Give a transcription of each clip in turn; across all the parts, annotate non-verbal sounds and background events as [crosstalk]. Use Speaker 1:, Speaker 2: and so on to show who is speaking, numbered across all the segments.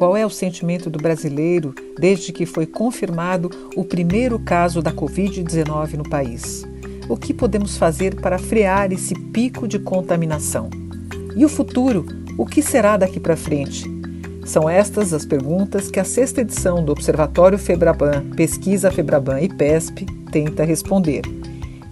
Speaker 1: qual é o sentimento do brasileiro desde que foi confirmado o primeiro caso da Covid-19 no país. O que podemos fazer para frear esse pico de contaminação? E o futuro? O que será daqui para frente? São estas as perguntas que a sexta edição do Observatório Febraban, Pesquisa Febraban e PESP tenta responder.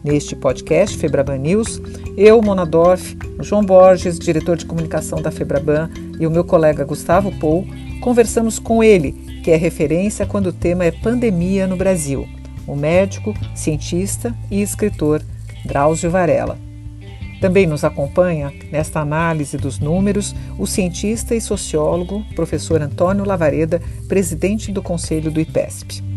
Speaker 1: Neste podcast Febraban News, eu, Mona Dorf, João Borges, diretor de comunicação da Febraban, e o meu colega Gustavo Pou, conversamos com ele, que é referência quando o tema é pandemia no Brasil, o médico, cientista e escritor Drauzio Varela. Também nos acompanha, nesta análise dos números, o cientista e sociólogo, professor Antônio Lavareda, presidente do Conselho do IPESP.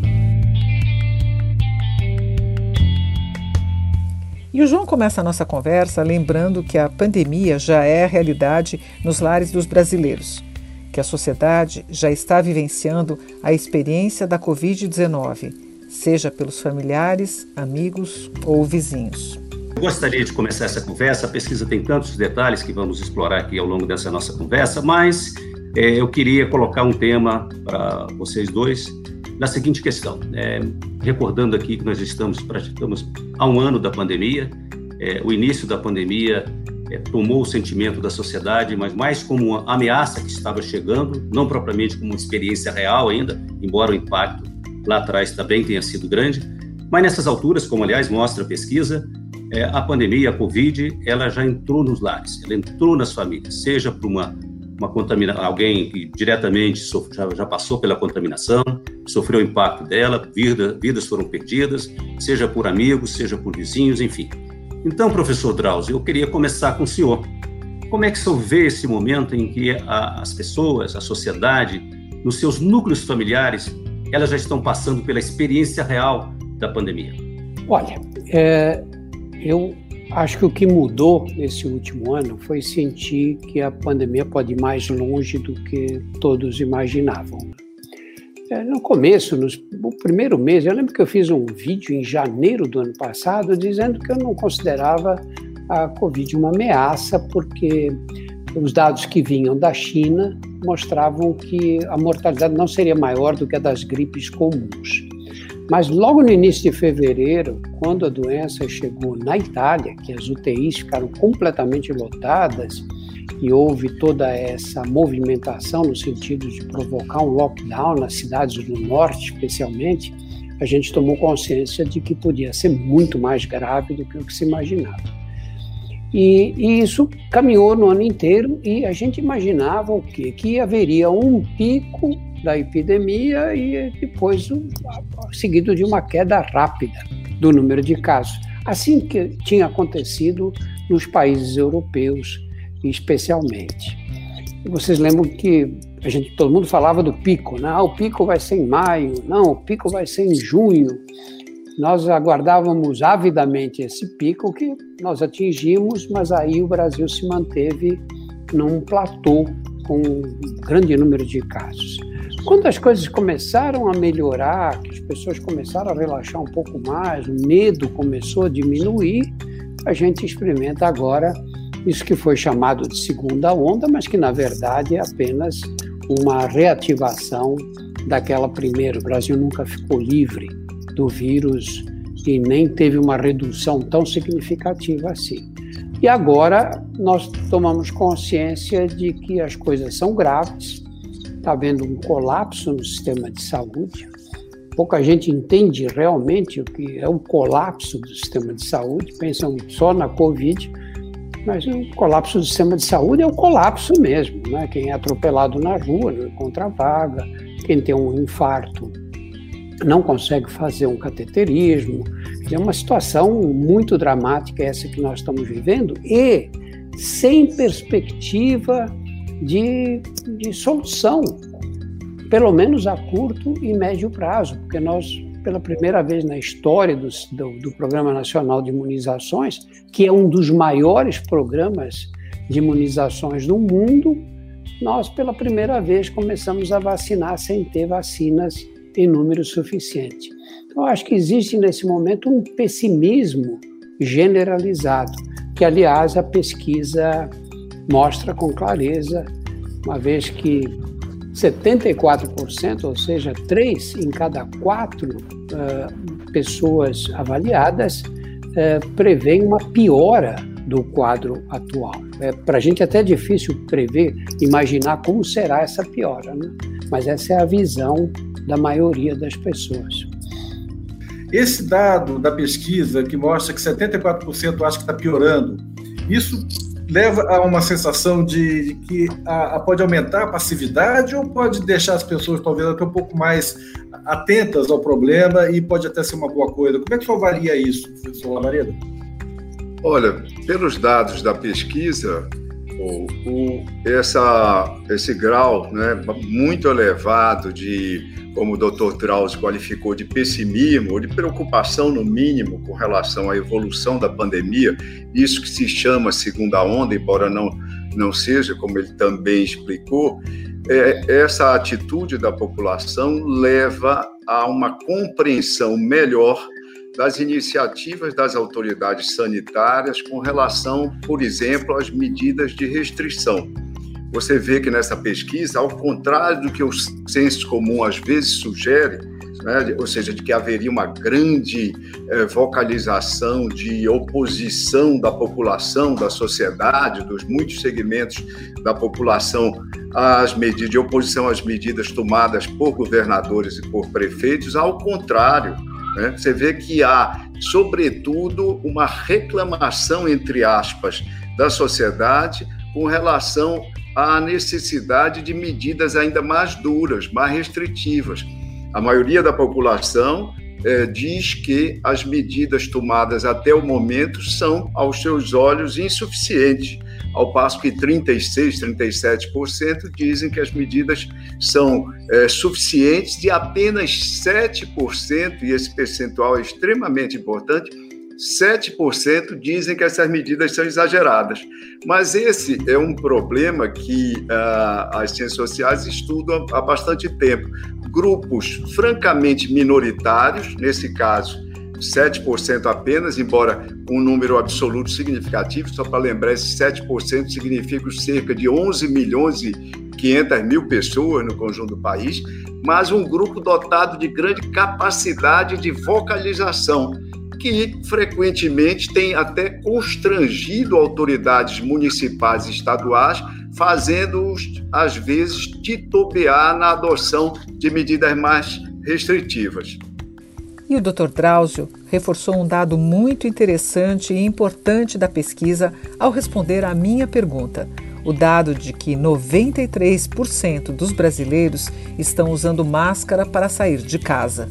Speaker 1: E o João começa a nossa conversa lembrando que a pandemia já é realidade nos lares dos brasileiros, que a sociedade já está vivenciando a experiência da Covid-19, seja pelos familiares, amigos ou vizinhos.
Speaker 2: Eu gostaria de começar essa conversa. A pesquisa tem tantos detalhes que vamos explorar aqui ao longo dessa nossa conversa, mas é, eu queria colocar um tema para vocês dois na seguinte questão. É, recordando aqui que nós estamos praticamos há um ano da pandemia, é, o início da pandemia é, tomou o sentimento da sociedade, mas mais como uma ameaça que estava chegando, não propriamente como uma experiência real ainda, embora o impacto lá atrás também tenha sido grande. Mas nessas alturas, como aliás mostra a pesquisa, é, a pandemia, a Covid, ela já entrou nos lares, ela entrou nas famílias, seja por uma uma alguém que diretamente já, já, passou pela contaminação, sofreu o impacto dela, vida, vidas foram perdidas, seja por amigos, seja por vizinhos, enfim. Então, professor Drauzio, eu queria começar com o senhor. Como é que o senhor vê esse momento em que a, as pessoas, a sociedade, nos seus núcleos familiares, elas já estão passando pela experiência real da pandemia?
Speaker 3: Olha, é, eu Acho que o que mudou nesse último ano foi sentir que a pandemia pode ir mais longe do que todos imaginavam. É, no começo, no primeiro mês, eu lembro que eu fiz um vídeo em janeiro do ano passado dizendo que eu não considerava a Covid uma ameaça, porque os dados que vinham da China mostravam que a mortalidade não seria maior do que a das gripes comuns. Mas logo no início de fevereiro, quando a doença chegou na Itália, que as UTIs ficaram completamente lotadas e houve toda essa movimentação no sentido de provocar um lockdown nas cidades do norte, especialmente, a gente tomou consciência de que podia ser muito mais grave do que o que se imaginava. E, e, isso caminhou no ano inteiro e a gente imaginava o quê? Que haveria um pico da epidemia e depois seguido de uma queda rápida do número de casos. Assim que tinha acontecido nos países europeus, especialmente. Vocês lembram que a gente, todo mundo falava do pico, né? Ah, o pico vai ser em maio, não, o pico vai ser em junho. Nós aguardávamos avidamente esse pico que nós atingimos, mas aí o Brasil se manteve num platô com um grande número de casos. Quando as coisas começaram a melhorar, que as pessoas começaram a relaxar um pouco mais, o medo começou a diminuir, a gente experimenta agora isso que foi chamado de segunda onda, mas que na verdade é apenas uma reativação daquela primeira. O Brasil nunca ficou livre do vírus e nem teve uma redução tão significativa assim. E agora nós tomamos consciência de que as coisas são graves, está havendo um colapso no sistema de saúde. Pouca gente entende realmente o que é o colapso do sistema de saúde, pensam só na Covid, mas o colapso do sistema de saúde é o colapso mesmo. Né? Quem é atropelado na rua não encontra vaga, quem tem um infarto não consegue fazer um cateterismo. É uma situação muito dramática essa que nós estamos vivendo e sem perspectiva de, de solução, pelo menos a curto e médio prazo, porque nós, pela primeira vez na história do, do, do Programa Nacional de Imunizações, que é um dos maiores programas de imunizações do mundo, nós, pela primeira vez, começamos a vacinar sem ter vacinas em número suficiente. Então, acho que existe nesse momento um pessimismo generalizado, que, aliás, a pesquisa mostra com clareza, uma vez que 74%, ou seja, 3 em cada 4 uh, pessoas avaliadas uh, prevêem uma piora do quadro atual. É, Para a gente é até difícil prever, imaginar como será essa piora, né? mas essa é a visão da maioria das pessoas.
Speaker 4: Esse dado da pesquisa que mostra que 74% acha que está piorando, isso leva a uma sensação de, que a, a, pode aumentar a passividade ou pode deixar as pessoas talvez até um pouco mais atentas ao problema e pode até ser uma boa coisa. Como é que você avalia isso, professor Lamareda?
Speaker 5: Olha, pelos dados da pesquisa, o, o, essa, esse grau né, muito elevado de como o Dr. Drauzio qualificou, de pessimismo de preocupação, no mínimo, com relação à evolução da pandemia, isso que se chama segunda onda, embora não, não seja, como ele também explicou, é, essa atitude da população leva a uma compreensão melhor das iniciativas das autoridades sanitárias com relação, por exemplo, às medidas de restrição. Você vê que nessa pesquisa, ao contrário do que o senso comum às vezes sugere, né, ou seja, de que haveria uma grande eh, vocalização de oposição da população, da sociedade, dos muitos segmentos da população às medidas de oposição às medidas tomadas por governadores e por prefeitos, ao contrário, né, você vê que há, sobretudo, uma reclamação entre aspas da sociedade com relação à necessidade de medidas ainda mais duras, mais restritivas. A maioria da população é, diz que as medidas tomadas até o momento são, aos seus olhos, insuficientes, ao passo que 36%, 37% dizem que as medidas são é, suficientes e apenas 7%, e esse percentual é extremamente importante, 7% dizem que essas medidas são exageradas. Mas esse é um problema que uh, as ciências sociais estudam há bastante tempo. Grupos francamente minoritários, nesse caso, 7% apenas, embora um número absoluto significativo, só para lembrar, esse 7% significa cerca de 11 milhões e 500 mil pessoas no conjunto do país, mas um grupo dotado de grande capacidade de vocalização que frequentemente tem até constrangido autoridades municipais e estaduais, fazendo-os, às vezes, titubear na adoção de medidas mais restritivas.
Speaker 1: E o Dr. Drauzio reforçou um dado muito interessante e importante da pesquisa ao responder à minha pergunta: o dado de que 93% dos brasileiros estão usando máscara para sair de casa.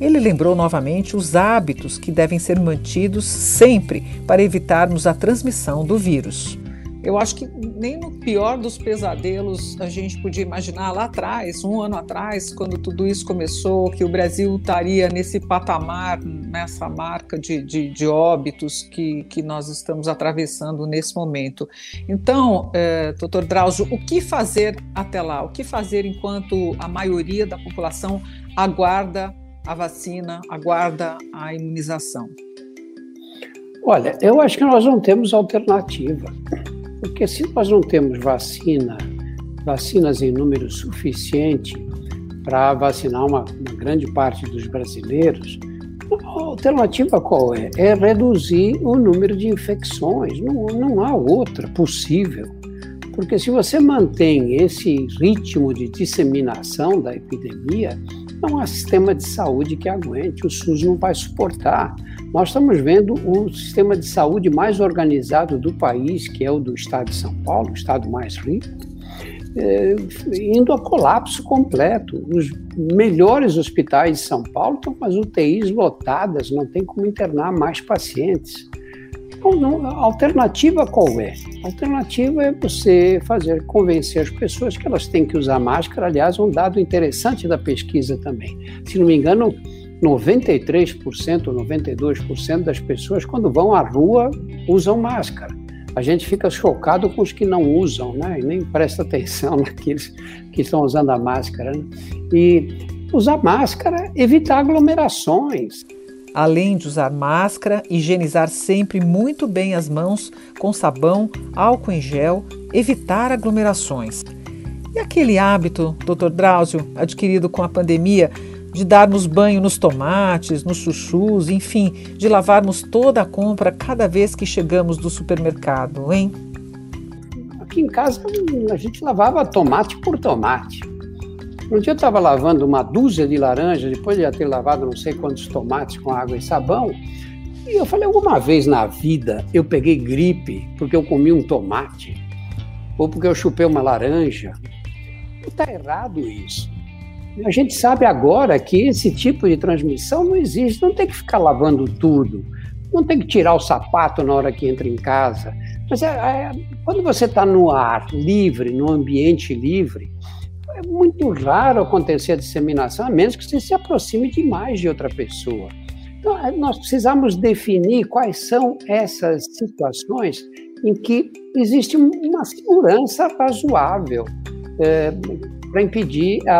Speaker 1: Ele lembrou novamente os hábitos que devem ser mantidos sempre para evitarmos a transmissão do vírus.
Speaker 6: Eu acho que nem no pior dos pesadelos a gente podia imaginar lá atrás, um ano atrás, quando tudo isso começou, que o Brasil estaria nesse patamar, nessa marca de, de, de óbitos que, que nós estamos atravessando nesse momento. Então, é, doutor Drauzio, o que fazer até lá? O que fazer enquanto a maioria da população aguarda a vacina, aguarda a imunização?
Speaker 3: Olha, eu acho que nós não temos alternativa, porque se nós não temos vacina, vacinas em número suficiente para vacinar uma, uma grande parte dos brasileiros, a alternativa qual é? É reduzir o número de infecções. Não, não há outra possível. Porque se você mantém esse ritmo de disseminação da epidemia, não há sistema de saúde que aguente, o SUS não vai suportar. Nós estamos vendo o sistema de saúde mais organizado do país, que é o do estado de São Paulo, o estado mais rico, é, indo a colapso completo. Os melhores hospitais de São Paulo estão com as UTIs lotadas, não tem como internar mais pacientes. Então, a alternativa qual é? A alternativa é você fazer convencer as pessoas que elas têm que usar máscara. Aliás, um dado interessante da pesquisa também. Se não me engano, 93% ou 92% das pessoas, quando vão à rua, usam máscara. A gente fica chocado com os que não usam, né? E nem presta atenção [laughs] naqueles que estão usando a máscara. Né? E usar máscara, evitar aglomerações.
Speaker 1: Além de usar máscara, higienizar sempre muito bem as mãos com sabão, álcool em gel, evitar aglomerações. E aquele hábito, doutor Drauzio, adquirido com a pandemia, de darmos banho nos tomates, nos chuchus, enfim, de lavarmos toda a compra cada vez que chegamos do supermercado, hein?
Speaker 3: Aqui em casa a gente lavava tomate por tomate. Um dia eu estava lavando uma dúzia de laranjas, depois de ter lavado não sei quantos tomates com água e sabão, e eu falei, alguma vez na vida eu peguei gripe porque eu comi um tomate, ou porque eu chupei uma laranja. Está errado isso. A gente sabe agora que esse tipo de transmissão não existe, não tem que ficar lavando tudo, não tem que tirar o sapato na hora que entra em casa. Mas é, é, quando você está no ar livre, no ambiente livre, é muito raro acontecer a disseminação, a menos que você se aproxime demais de outra pessoa. Então, é, nós precisamos definir quais são essas situações em que existe uma segurança razoável. É, para impedir a,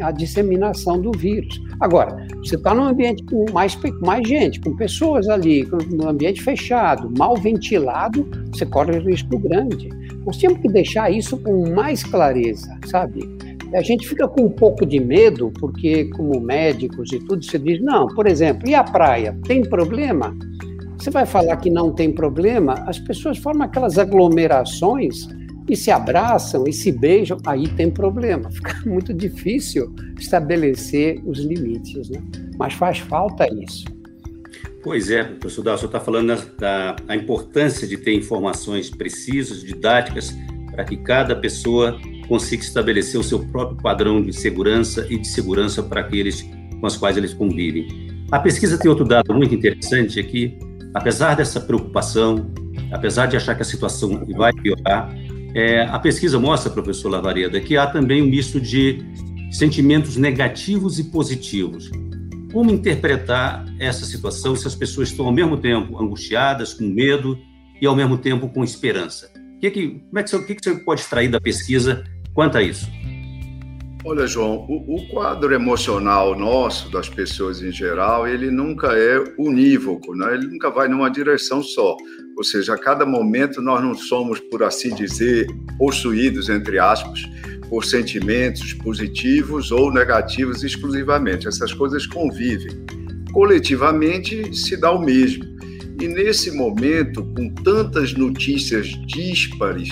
Speaker 3: a, a, disseminação do vírus. Agora, você está num ambiente com mais, mais gente, com pessoas ali, num ambiente fechado, mal ventilado, você corre risco grande. Nós temos que deixar isso com mais clareza, sabe? A gente fica com um pouco de medo, porque, como médicos e tudo, você diz: não, por exemplo, e a praia? Tem problema? Você vai falar que não tem problema, as pessoas formam aquelas aglomerações e se abraçam e se beijam, aí tem problema. Fica [laughs] muito difícil estabelecer os limites, né? Mas faz falta isso.
Speaker 2: Pois é, professor Dal, o senhor está falando da, da importância de ter informações precisas, didáticas, para que cada pessoa consiga estabelecer o seu próprio padrão de segurança e de segurança para aqueles com os quais eles convivem. A pesquisa tem outro dado muito interessante aqui, apesar dessa preocupação, apesar de achar que a situação vai piorar, é, a pesquisa mostra, professor Lavareda, que há também um misto de sentimentos negativos e positivos. Como interpretar essa situação se as pessoas estão ao mesmo tempo angustiadas, com medo e ao mesmo tempo com esperança? Que que, como é que, o que, que você pode extrair da pesquisa quanto a isso?
Speaker 5: Olha, João, o, o, quadro emocional nosso, das pessoas em geral, ele nunca é unívoco, né? ele nunca vai numa direção só. Ou seja, a cada momento nós não somos, por assim dizer, possuídos, entre aspas, por sentimentos positivos ou negativos exclusivamente. Essas coisas convivem. Coletivamente se dá o mesmo. E nesse momento, com tantas notícias díspares,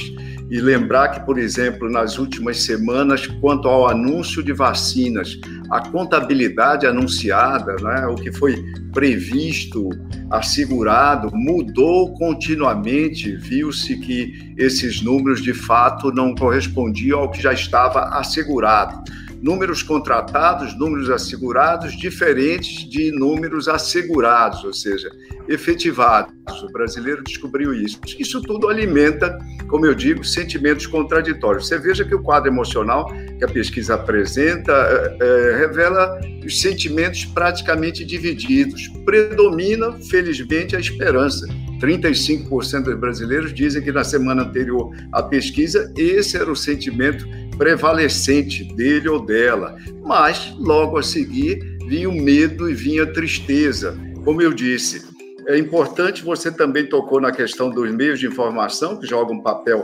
Speaker 5: e lembrar que, por exemplo, nas últimas semanas, quanto ao anúncio de vacinas, a contabilidade anunciada, né, o que foi previsto, assegurado, mudou continuamente. Viu-se que esses números de fato não correspondiam ao que já estava assegurado números contratados, números assegurados, diferentes de números assegurados, ou seja, efetivados. O brasileiro descobriu isso. Isso tudo alimenta, como eu digo, sentimentos contraditórios. Você veja que o quadro emocional que a pesquisa apresenta é, é, revela os sentimentos praticamente divididos. Predomina, felizmente, a esperança. 35% dos brasileiros dizem que na semana anterior à pesquisa esse era o sentimento prevalecente dele ou dela. Mas logo a seguir vinha o medo e vinha a tristeza. Como eu disse, é importante, você também tocou na questão dos meios de informação, que jogam um papel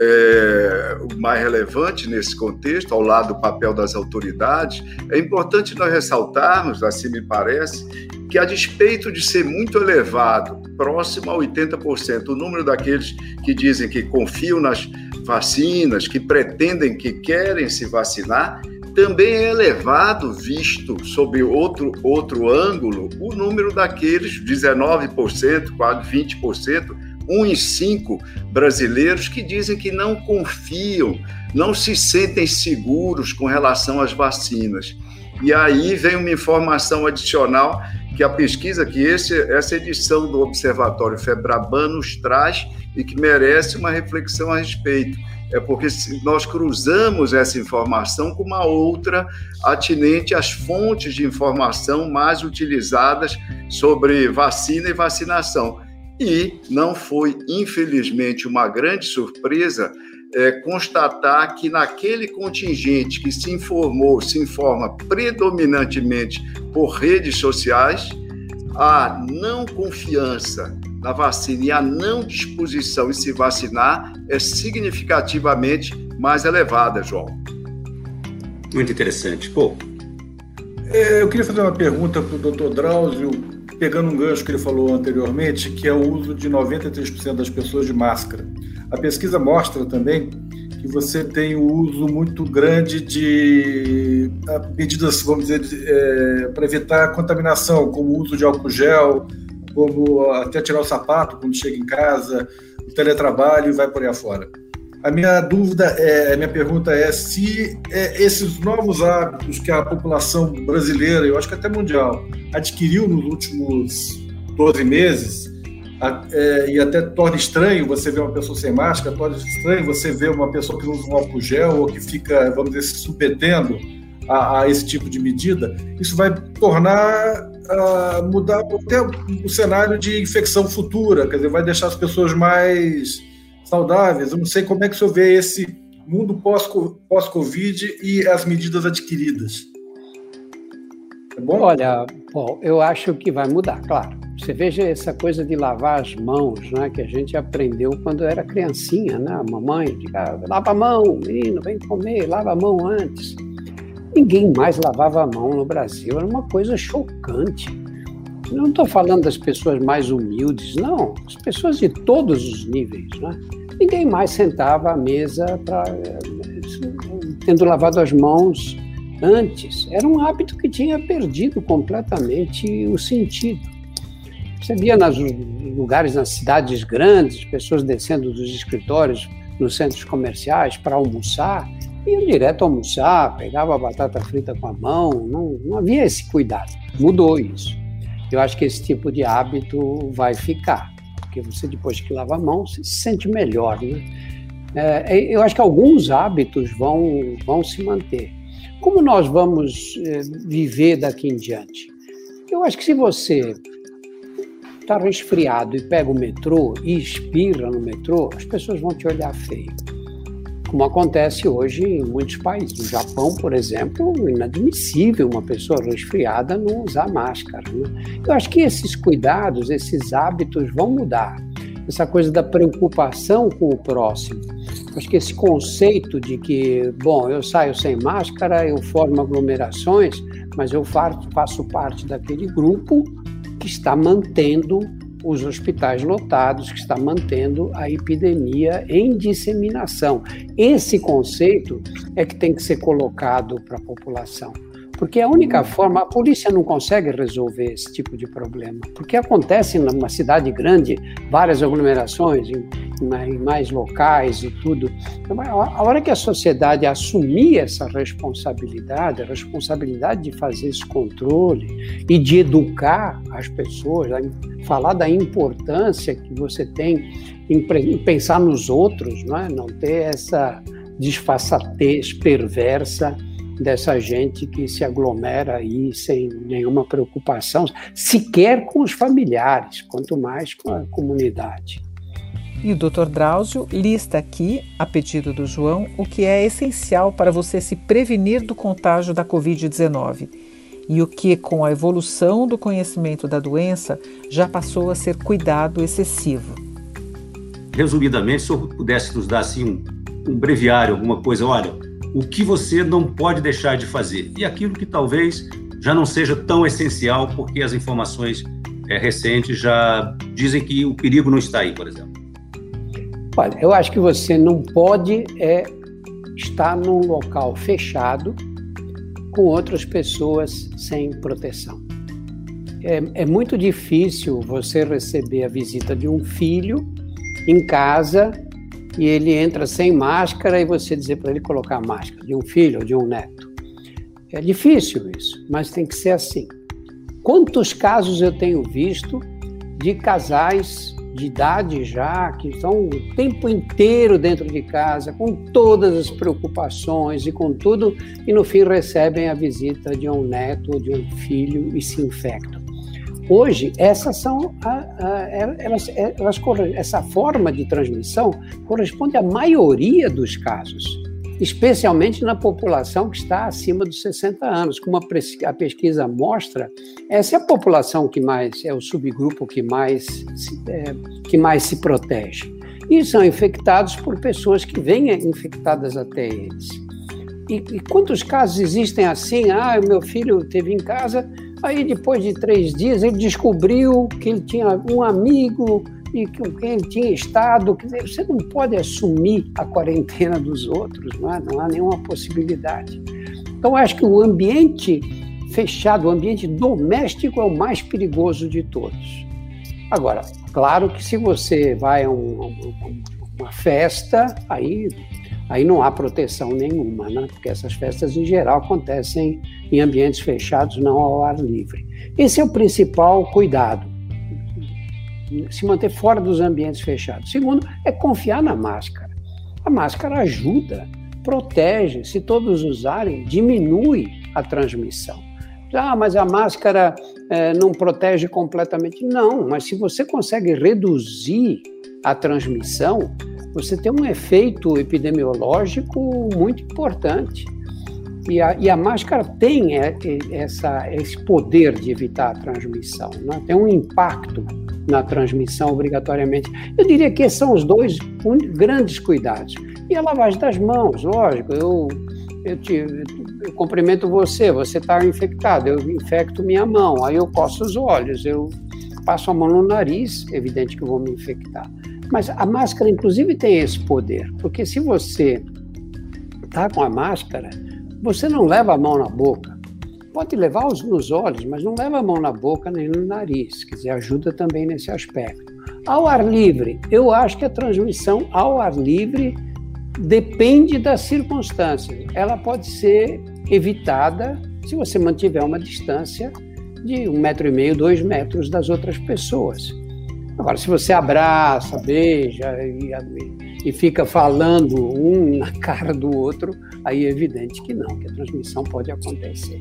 Speaker 5: é, mais relevante nesse contexto, ao lado do papel das autoridades. É importante nós ressaltarmos, assim me parece, que a despeito de ser muito elevado, próximo a 80%, o número daqueles que dizem que confiam nas vacinas, que pretendem, que querem se vacinar, também é elevado, visto sob outro, outro ângulo, o número daqueles 19%, quase 20%, um em cinco brasileiros que dizem que não confiam, não se sentem seguros com relação às vacinas. E aí vem uma informação adicional que a pesquisa que esse, essa edição do Observatório Febraban nos traz e que merece uma reflexão a respeito. É porque nós cruzamos essa informação com uma outra atinente às fontes de informação mais utilizadas sobre vacina e vacinação. E não foi, infelizmente, uma grande surpresa é, constatar que naquele contingente que se informou, se informa predominantemente por redes sociais, a não confiança na vacina e a não disposição em se vacinar é significativamente mais elevada, João.
Speaker 2: Muito interessante. Pô.
Speaker 4: É, eu queria fazer uma pergunta para o Dr. Drauzio, pegando um gancho que ele falou anteriormente, que é o uso de 93% das pessoas de máscara. A pesquisa mostra também que você tem o uso muito grande de medidas, vamos dizer, é, para evitar contaminação, como o uso de álcool gel, como até tirar o sapato quando chega em casa, o teletrabalho e vai por aí afora. A minha dúvida, é, a minha pergunta é se é, esses novos hábitos que a população brasileira, eu acho que até mundial, adquiriu nos últimos 12 meses, é, e até torna estranho você ver uma pessoa sem máscara, torna estranho você ver uma pessoa que usa um álcool gel ou que fica, vamos dizer, se submetendo a, a esse tipo de medida, isso vai tornar mudar até o cenário de infecção futura, quer dizer, vai deixar as pessoas mais saudáveis. Eu não sei como é que o senhor vê esse mundo pós-Covid e as medidas adquiridas.
Speaker 3: É bom? Olha, Paul, eu acho que vai mudar, claro. Você veja essa coisa de lavar as mãos, né, que a gente aprendeu quando era criancinha, né? A mamãe diga, lava a mão, menino, vem comer, lava a mão antes. Ninguém mais lavava a mão no Brasil, era uma coisa chocante. Não estou falando das pessoas mais humildes, não, as pessoas de todos os níveis, né? Ninguém mais sentava à mesa para tendo lavado as mãos antes. Era um hábito que tinha perdido completamente o sentido. Você via nos lugares, nas cidades grandes, pessoas descendo dos escritórios nos centros comerciais para almoçar, iam direto almoçar, pegava a batata frita com a mão, não, não havia esse cuidado. Mudou isso. Eu acho que esse tipo de hábito vai ficar, porque você depois que lava a mão, se sente melhor, né? É, eu acho que alguns hábitos vão, vão se manter. Como nós vamos é, viver daqui em diante? Eu acho que se você está resfriado e pega o metrô e espirra no metrô, as pessoas vão te olhar feio. Como acontece hoje em muitos países. No Japão, por exemplo, é inadmissível uma pessoa resfriada não usar máscara. Né? Eu acho que esses cuidados, esses hábitos vão mudar. Essa coisa da preocupação com o próximo. Acho que esse conceito de que, bom, eu saio sem máscara, eu formo aglomerações, mas eu faço parte daquele grupo que está mantendo os hospitais lotados, que está mantendo a epidemia em disseminação. Esse conceito é que tem que ser colocado para a população. Porque é a única forma, a polícia não consegue resolver esse tipo de problema. Porque acontece numa cidade grande, várias aglomerações, em, em mais locais e tudo. Então, a hora que a sociedade assumir essa responsabilidade, a responsabilidade de fazer esse controle e de educar as pessoas, falar da importância que você tem em, pensar nos outros, não, é? não ter essa disfarçatez perversa dessa gente que se aglomera aí sem nenhuma preocupação, sequer com os familiares, quanto mais com a comunidade.
Speaker 1: E o Dr. Drauzio lista aqui, a pedido do João, o que é essencial para você se prevenir do contágio da Covid-19 e o que, com a evolução do conhecimento da doença, já passou a ser cuidado excessivo.
Speaker 2: Resumidamente, se eu pudesse nos dar assim um, um breviário, alguma coisa, olha, o que você não pode deixar de fazer e aquilo que talvez já não seja tão essencial porque as informações é, recentes já dizem que o perigo não está aí, por exemplo.
Speaker 3: Olha, eu acho que você não pode é, estar num local fechado com outras pessoas sem proteção. É, é muito difícil você receber a visita de um filho em casa e ele entra sem máscara e você dizer para ele colocar máscara, de um filho ou de um neto. É difícil isso, mas tem que ser assim. Quantos casos eu tenho visto de casais de idade já, que estão o tempo inteiro dentro de casa, com todas as preocupações e com tudo, e no fim recebem a visita de um neto ou de um filho e se infectam. Hoje, essas são a, a, elas, elas, essa forma de transmissão corresponde à maioria dos casos, especialmente na população que está acima dos 60 anos. Como a pesquisa mostra, essa é a população que mais é o subgrupo que mais, é, que mais se protege. E são infectados por pessoas que vêm infectadas até eles. e, e, quantos casos existem assim? Ah, meu filho teve em casa, aí depois de três dias ele descobriu que ele tinha um amigo e com quem ele tinha estado. Você não pode assumir a quarentena dos outros, não, é? não há nenhuma possibilidade. Então, acho que o ambiente fechado, o ambiente doméstico é o mais perigoso de todos. Agora, claro que se você vai a um, uma festa, aí, aí não há proteção nenhuma, né? porque essas festas em geral acontecem em ambientes fechados, não ao ar livre. Esse é o principal cuidado, se manter fora dos ambientes fechados. Segundo, é confiar na máscara. A máscara ajuda, protege, se todos usarem, diminui a transmissão. Ah, mas a máscara é, não protege completamente. Não, mas se você consegue reduzir a transmissão, você tem um efeito epidemiológico muito importante. E a, e a máscara tem é, essa, esse poder de evitar a transmissão, né? tem um impacto na transmissão obrigatoriamente. Eu diria que são os dois grandes cuidados. E a lavagem das mãos, lógico, eu, eu, te, eu cumprimento você, você está infectado, eu infecto minha mão, aí eu coço os olhos, eu passo a mão no nariz, evidente que eu vou me infectar. Mas a máscara, inclusive, tem esse poder, porque se você está com a máscara, você não leva a mão na boca. Pode levar os, nos olhos, mas não leva a mão na boca nem no nariz. Quer dizer, ajuda também nesse aspecto. Ao ar livre, eu acho que a transmissão ao ar livre depende das circunstâncias. Ela pode ser evitada se você mantiver uma distância de um metro e meio, dois metros das outras pessoas. Agora, se você abraça, beija e, e fica falando um na [laughs] cara do outro, aí é evidente que não, que a transmissão pode acontecer.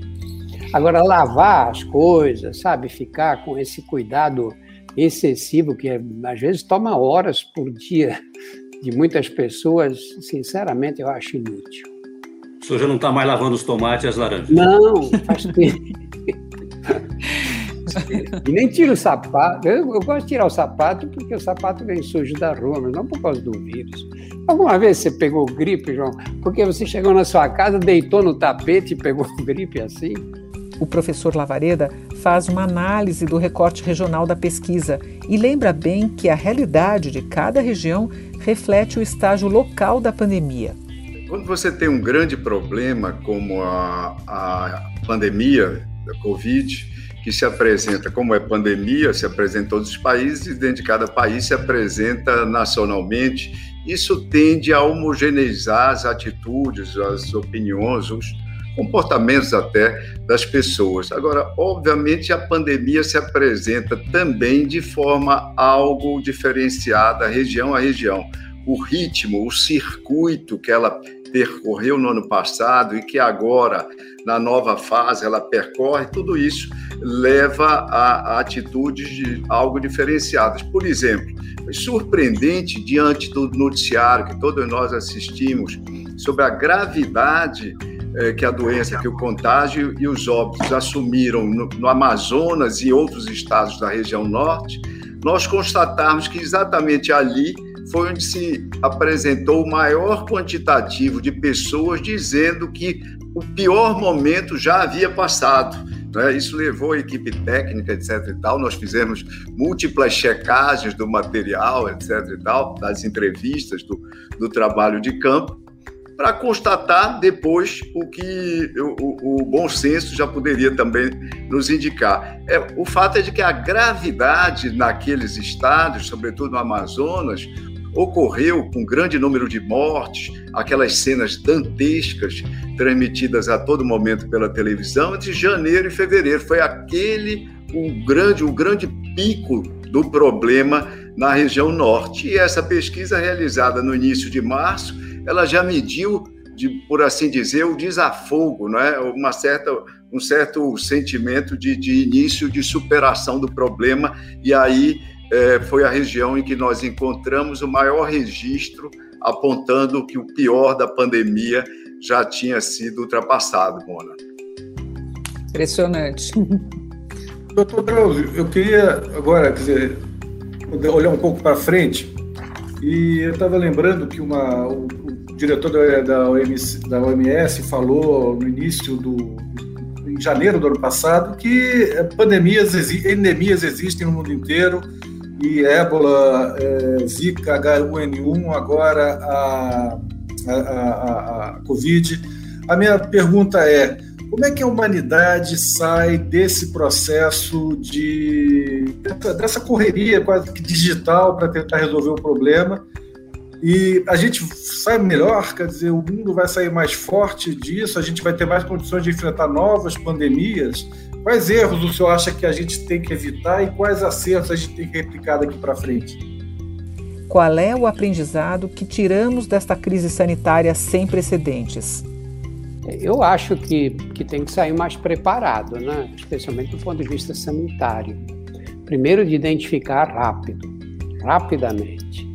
Speaker 3: Agora, lavar as coisas, sabe, ficar com esse cuidado excessivo, que às vezes toma horas por dia [laughs] de muitas pessoas, sinceramente, eu acho inútil.
Speaker 2: O senhor já não está mais lavando os tomates e as laranjas?
Speaker 3: Não, faz tempo. [laughs] E nem tira o sapato. Eu, eu, gosto de tirar o sapato porque o sapato vem sujo da rua, mas não por causa do vírus. Alguma vez você pegou gripe, João? Porque você chegou na sua casa, deitou no tapete e pegou [laughs] gripe assim?
Speaker 1: O professor Lavareda faz uma análise do recorte regional da pesquisa e lembra bem que a realidade de cada região reflete o estágio local da pandemia.
Speaker 5: Quando você tem um grande problema como a, a pandemia da Covid, que se apresenta, como é pandemia, se apresenta em todos os países, e dentro de cada país se apresenta nacionalmente. Isso tende a homogeneizar as atitudes, as opiniões, os comportamentos até das pessoas. Agora, obviamente, a pandemia se apresenta também de forma algo diferenciada, região a região. O ritmo, o circuito que ela percorreu no ano passado e que agora, na nova fase, ela percorre, tudo isso leva a, a atitudes de algo diferenciadas. Por exemplo, foi surpreendente diante do noticiário que todos nós assistimos sobre a gravidade é, que a doença, que o contágio e os óbitos assumiram no, no Amazonas e outros estados da região norte, nós constatarmos que exatamente ali foi onde se apresentou o maior quantitativo de pessoas dizendo que o pior momento já havia passado. Né? Isso levou a equipe técnica, etc. e tal. Nós fizemos múltiplas checagens do material, etc. e tal, das entrevistas, do, do trabalho de campo, para constatar depois o que o, o, bom senso já poderia também nos indicar. É, o fato é de que a gravidade naqueles estados, sobretudo no Amazonas, ocorreu com grande número de mortes, aquelas cenas dantescas transmitidas a todo momento pela televisão entre janeiro e fevereiro. Foi aquele o grande, o grande pico do problema na região norte. E essa pesquisa realizada no início de março ela já mediu, de, por assim dizer, o desafogo, não é? Uma certa, um certo sentimento de, de início de superação do problema, e aí é, foi a região em que nós encontramos o maior registro apontando que o pior da pandemia já tinha sido ultrapassado, Mona.
Speaker 6: Impressionante. [laughs]
Speaker 4: Doutor Drauzio, eu queria agora, quer dizer, olhar um pouco para frente, e eu estava lembrando que uma, diretor da OMS, da OMS falou no início do, em janeiro do ano passado, que pandemias, endemias existem no mundo inteiro, e ébola, é, Zika, H1N1, agora a, a, a, a Covid. A minha pergunta é: como é que a humanidade sai desse processo de dessa correria quase que digital para tentar resolver o problema? E a gente sai melhor, quer dizer, o mundo vai sair mais forte disso, a gente vai ter mais condições de enfrentar novas pandemias. Quais erros o senhor acha que a gente tem que evitar e quais acertos a gente tem que replicar daqui para frente?
Speaker 1: Qual é o aprendizado que tiramos desta crise sanitária sem precedentes?
Speaker 3: Eu acho que, que tem que sair mais preparado, né? especialmente do ponto de vista sanitário. Primeiro, de identificar rápido, rapidamente.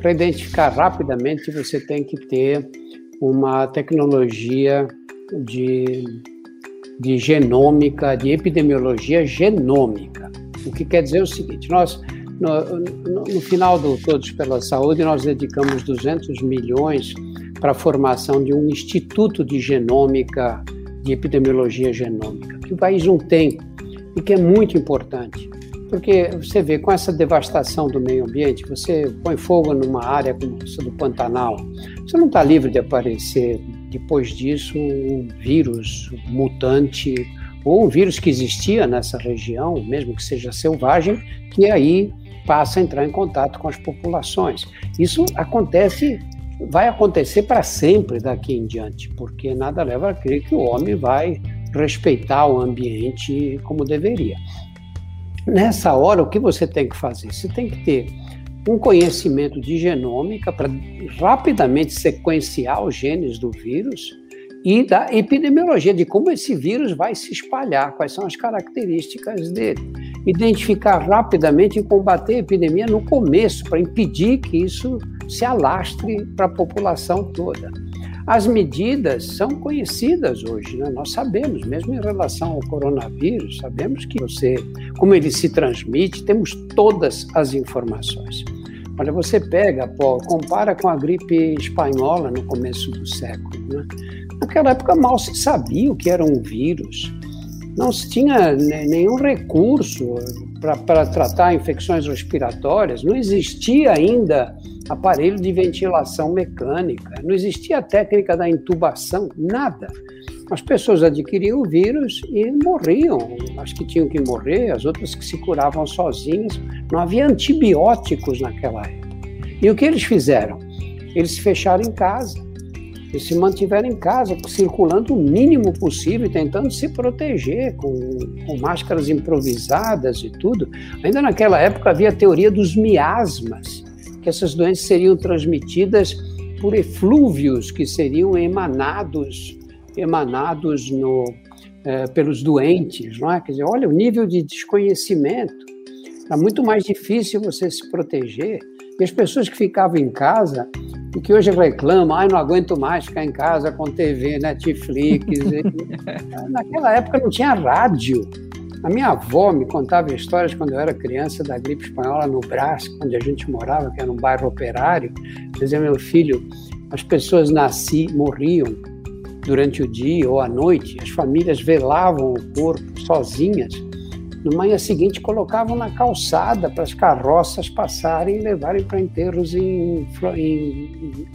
Speaker 3: Para identificar rapidamente, você tem que ter uma tecnologia de de genômica, de epidemiologia genômica. O que quer dizer o seguinte: nós, no, no, no final do Todos pela Saúde, nós dedicamos 200 milhões para a formação de um instituto de genômica, de epidemiologia genômica, que o país não tem e que é muito importante. Porque você vê, com essa devastação do meio ambiente, você põe fogo numa área como essa do Pantanal, você não está livre de aparecer depois disso um vírus mutante ou um vírus que existia nessa região, mesmo que seja selvagem, que aí passa a entrar em contato com as populações. Isso acontece, vai acontecer para sempre daqui em diante, porque nada leva a crer que o homem vai respeitar o ambiente como deveria. Nessa hora, o que você tem que fazer? Você tem que ter um conhecimento de genômica para rapidamente sequenciar os genes do vírus e da epidemiologia de como esse vírus vai se espalhar, quais são as características dele. Identificar rapidamente e combater a epidemia no começo, para impedir que isso se alastre para a população toda. As medidas são conhecidas hoje, né? nós sabemos, mesmo em relação ao coronavírus, sabemos que você, como ele se transmite, temos todas as informações. Olha, você pega, compara com a gripe espanhola no começo do século. Né? Naquela época mal se sabia o que era um vírus. Não se tinha nenhum recurso para tratar infecções respiratórias, não existia ainda aparelho de ventilação mecânica, não existia a técnica da intubação, nada. As pessoas adquiriam o vírus e morriam, as que tinham que morrer, as outras que se curavam sozinhas. Não havia antibióticos naquela época. E o que eles fizeram? Eles se fecharam em casa. Eles se mantiveram em casa, circulando o mínimo possível, tentando se proteger com, com máscaras improvisadas e tudo. Ainda naquela época havia a teoria dos miasmas, que essas doenças seriam transmitidas por eflúvios que seriam emanados emanados no, é, pelos doentes, não é? Quer dizer, olha o nível de desconhecimento. Era muito mais difícil você se proteger. E as pessoas que ficavam em casa e que hoje reclamam, ai, não aguento mais ficar em casa com TV, Netflix. [laughs] Naquela época não tinha rádio. A minha avó me contava histórias quando eu era criança da gripe espanhola no Brás, onde a gente morava, que era um bairro operário. Dizia meu filho, as pessoas nasciam, morriam durante o dia ou à noite, as famílias velavam o corpo sozinhas. No manhã seguinte, colocavam na calçada para as carroças passarem e levarem para enterros em, em,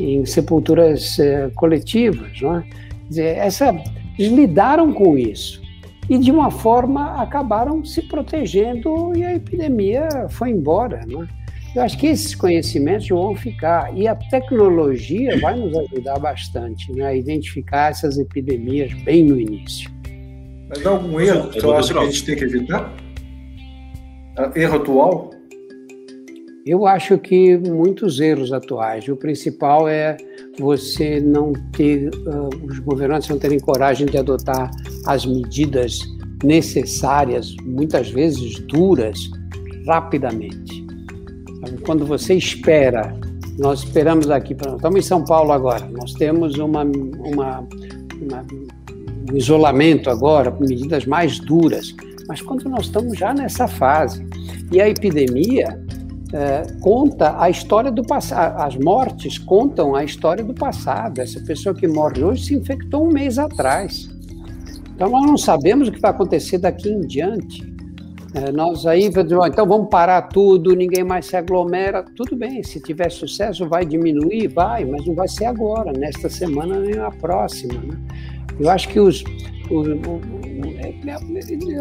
Speaker 3: em sepulturas eh, coletivas. Não é? Quer dizer, essa, eles lidaram com isso e, de uma forma, acabaram se protegendo e a epidemia foi embora. Não é? Eu acho que esses conhecimentos vão ficar e a tecnologia vai nos ajudar bastante né, a identificar essas epidemias bem no início.
Speaker 4: Mas há algum erro que você acha que a gente tem que evitar? Erro atual?
Speaker 3: Eu acho que muitos erros atuais. O principal é você não ter, uh, os governantes não terem coragem de adotar as medidas necessárias, muitas vezes duras, rapidamente. Quando você espera, nós esperamos aqui, estamos em São Paulo agora, nós temos uma, uma, uma um isolamento agora, medidas mais duras, mas quando nós estamos já nessa fase, e a epidemia, é, conta a história do passado. As mortes contam a história do passado. Essa pessoa que morre hoje se infectou um mês atrás. Então, nós não sabemos o que vai acontecer daqui em diante. É, nós aí, então vamos parar tudo, ninguém mais se aglomera. Tudo bem, se tiver sucesso, vai diminuir? Vai, mas não vai ser agora, nesta semana nem na próxima. Né? Eu acho que os. eu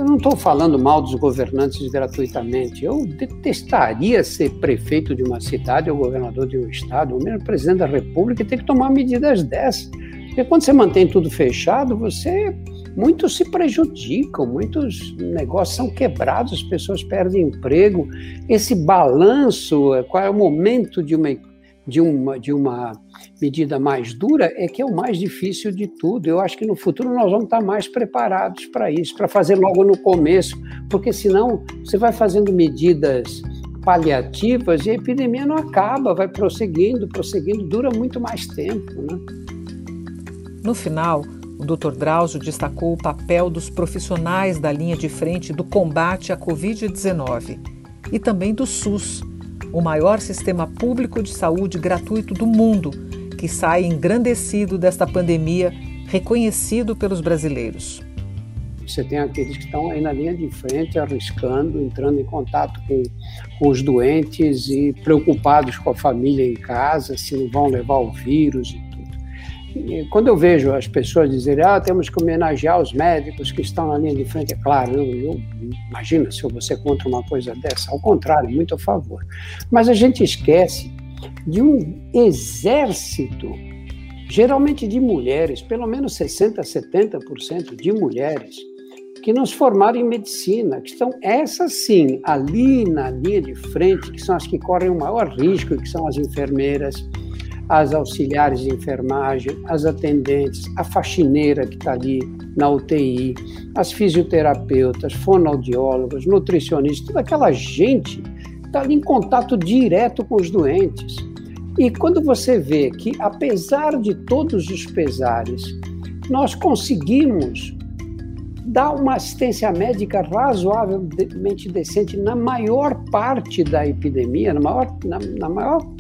Speaker 3: não estou falando mal dos governantes gratuitamente. Eu detestaria ser prefeito de uma cidade ou governador de um estado, ou mesmo presidente da república, ter que tomar medidas dessas. Porque quando você mantém tudo fechado, você muitos se prejudicam, muitos negócios são quebrados, as pessoas perdem emprego. Esse balanço, é, qual é o momento de uma, de uma, de uma medida mais dura, é que é o mais difícil de tudo. Eu acho que no futuro nós vamos estar mais preparados para isso, para fazer logo no começo, porque senão você vai fazendo medidas paliativas e a epidemia não acaba, vai prosseguindo, prosseguindo, dura muito mais tempo. Né?
Speaker 1: No final, o Dr. Drauzio destacou o papel dos profissionais da linha de frente do combate à Covid-19 e também do SUS, o maior sistema público de saúde gratuito do mundo, que sai engrandecido desta pandemia, reconhecido pelos brasileiros.
Speaker 3: Você tem aqueles que estão aí na linha de frente, arriscando, entrando em contato com, com os doentes e preocupados com a família em casa, se não vão levar o vírus quando eu vejo as pessoas dizerem, ah, temos que homenagear os médicos que estão na linha de frente, é claro, eu, eu imagina se você contra uma coisa dessa, ao contrário, muito a favor. Mas a gente esquece de um exército, geralmente de mulheres, pelo menos 60%, 70% de mulheres, que nos formaram em medicina, que estão, essas sim, ali na linha de frente, que são as que correm o maior risco, que são as enfermeiras, as auxiliares de enfermagem, as atendentes, a faxineira que está ali na UTI, as fisioterapeutas, fonoaudiólogas, nutricionistas, toda aquela gente está ali em contato direto com os doentes. E quando você vê que, apesar de todos os pesares, nós conseguimos dar uma assistência médica razoavelmente decente na maior parte da epidemia, na maior, na, na maior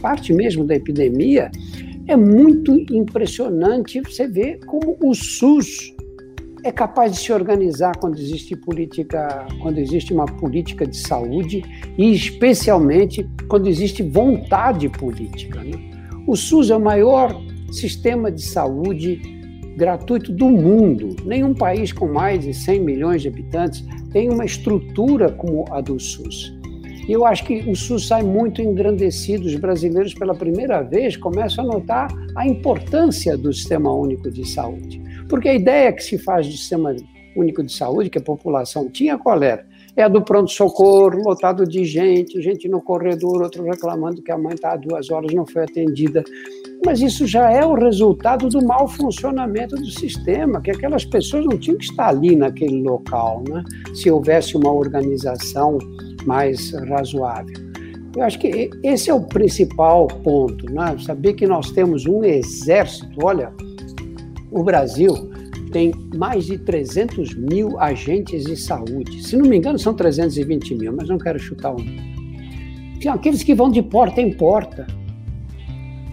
Speaker 3: parte mesmo da epidemia, é muito impressionante você ver como o SUS é capaz de se organizar quando existe política, quando existe uma política de saúde e especialmente quando existe vontade política. Né? O SUS é o maior sistema de saúde gratuito do mundo. Nenhum país com mais de 100 milhões de habitantes tem uma estrutura como a do SUS. E eu acho que o SUS sai muito engrandecido. Os brasileiros, pela primeira vez, começam a notar a importância do Sistema Único de Saúde. Porque a ideia que se faz do Sistema Único de Saúde, que a população tinha, qual era? É a do pronto-socorro, lotado de gente, gente no corredor, outro reclamando que a mãe está há duas horas, não foi atendida. Mas isso já é o resultado do mau funcionamento do sistema, que aquelas pessoas não tinham que estar ali naquele local, né? se houvesse uma organização mais razoável. Eu acho que esse é o principal ponto, né? saber que nós temos um exército. Olha, o Brasil tem mais de 300 mil agentes de saúde. Se não me engano, são 320 mil, mas não quero chutar um. Aqueles que vão de porta em porta,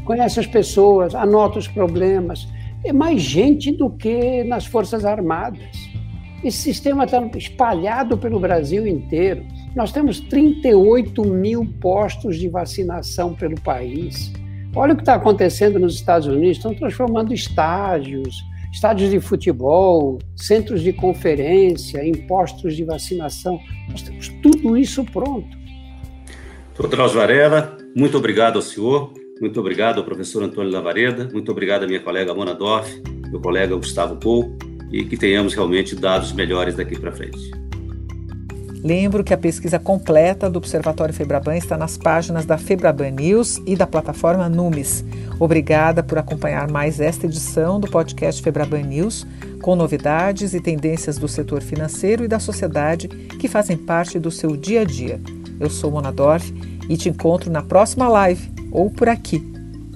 Speaker 3: conhecem as pessoas, anotam os problemas. É mais gente do que nas Forças Armadas. Esse sistema está espalhado pelo Brasil inteiro. Nós temos 38 mil postos de vacinação pelo país. Olha o que está acontecendo nos Estados Unidos: estão transformando estádios, estádios de futebol, centros de conferência, em postos de vacinação. Nós temos tudo isso pronto.
Speaker 2: Doutor Drauzio Varela, muito obrigado ao senhor, muito obrigado ao professor Antônio Lavareda, muito obrigado à minha colega Mona Doff, meu colega Gustavo Pou, e que tenhamos realmente dados melhores daqui para frente.
Speaker 1: Lembro que a pesquisa completa do Observatório Febraban está nas páginas da Febraban News e da plataforma Numes. Obrigada por acompanhar mais esta edição do podcast Febraban News, com novidades e tendências do setor financeiro e da sociedade que fazem parte do seu dia a dia. Eu sou Mona Dorf e te encontro na próxima live ou por aqui.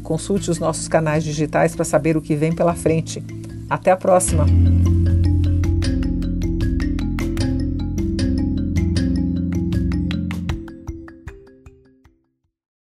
Speaker 1: Consulte os nossos canais digitais para saber o que vem pela frente. Até a próxima!